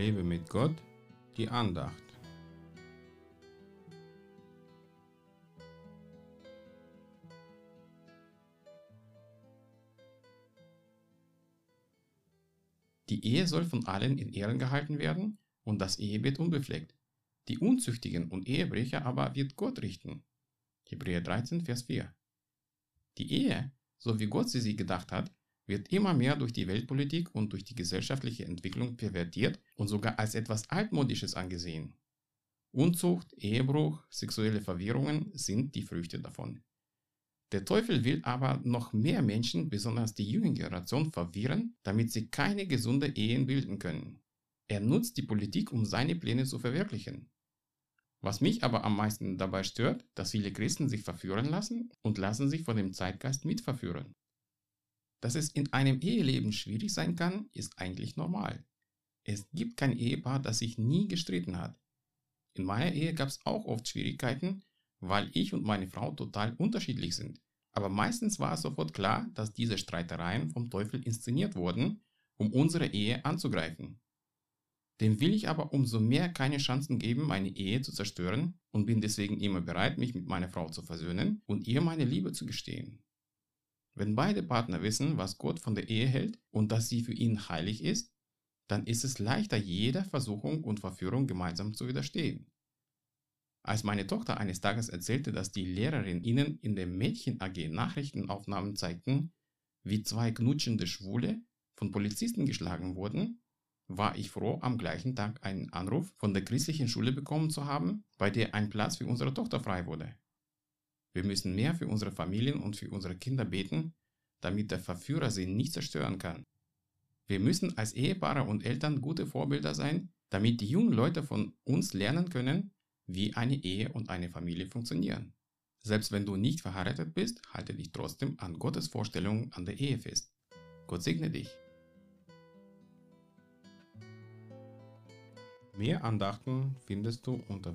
Lebe mit Gott, die Andacht. Die Ehe soll von allen in Ehren gehalten werden und das Ehebett unbefleckt. Die Unzüchtigen und Ehebrecher aber wird Gott richten. Hebräer 13, Vers 4. Die Ehe, so wie Gott sie sich gedacht hat, wird immer mehr durch die Weltpolitik und durch die gesellschaftliche Entwicklung pervertiert und sogar als etwas Altmodisches angesehen. Unzucht, Ehebruch, sexuelle Verwirrungen sind die Früchte davon. Der Teufel will aber noch mehr Menschen, besonders die junge Generation, verwirren, damit sie keine gesunde Ehen bilden können. Er nutzt die Politik, um seine Pläne zu verwirklichen. Was mich aber am meisten dabei stört, dass viele Christen sich verführen lassen und lassen sich von dem Zeitgeist mitverführen. Dass es in einem Eheleben schwierig sein kann, ist eigentlich normal. Es gibt kein Ehepaar, das sich nie gestritten hat. In meiner Ehe gab es auch oft Schwierigkeiten, weil ich und meine Frau total unterschiedlich sind. Aber meistens war es sofort klar, dass diese Streitereien vom Teufel inszeniert wurden, um unsere Ehe anzugreifen. Dem will ich aber umso mehr keine Chancen geben, meine Ehe zu zerstören und bin deswegen immer bereit, mich mit meiner Frau zu versöhnen und ihr meine Liebe zu gestehen. Wenn beide Partner wissen, was Gott von der Ehe hält und dass sie für ihn heilig ist, dann ist es leichter, jeder Versuchung und Verführung gemeinsam zu widerstehen. Als meine Tochter eines Tages erzählte, dass die Lehrerin ihnen in der Mädchen AG Nachrichtenaufnahmen zeigten, wie zwei knutschende Schwule von Polizisten geschlagen wurden, war ich froh, am gleichen Tag einen Anruf von der christlichen Schule bekommen zu haben, bei der ein Platz für unsere Tochter frei wurde. Wir müssen mehr für unsere Familien und für unsere Kinder beten, damit der Verführer sie nicht zerstören kann. Wir müssen als Ehepaare und Eltern gute Vorbilder sein, damit die jungen Leute von uns lernen können, wie eine Ehe und eine Familie funktionieren. Selbst wenn du nicht verheiratet bist, halte dich trotzdem an Gottes Vorstellungen an der Ehe fest. Gott segne dich. Mehr Andachten findest du unter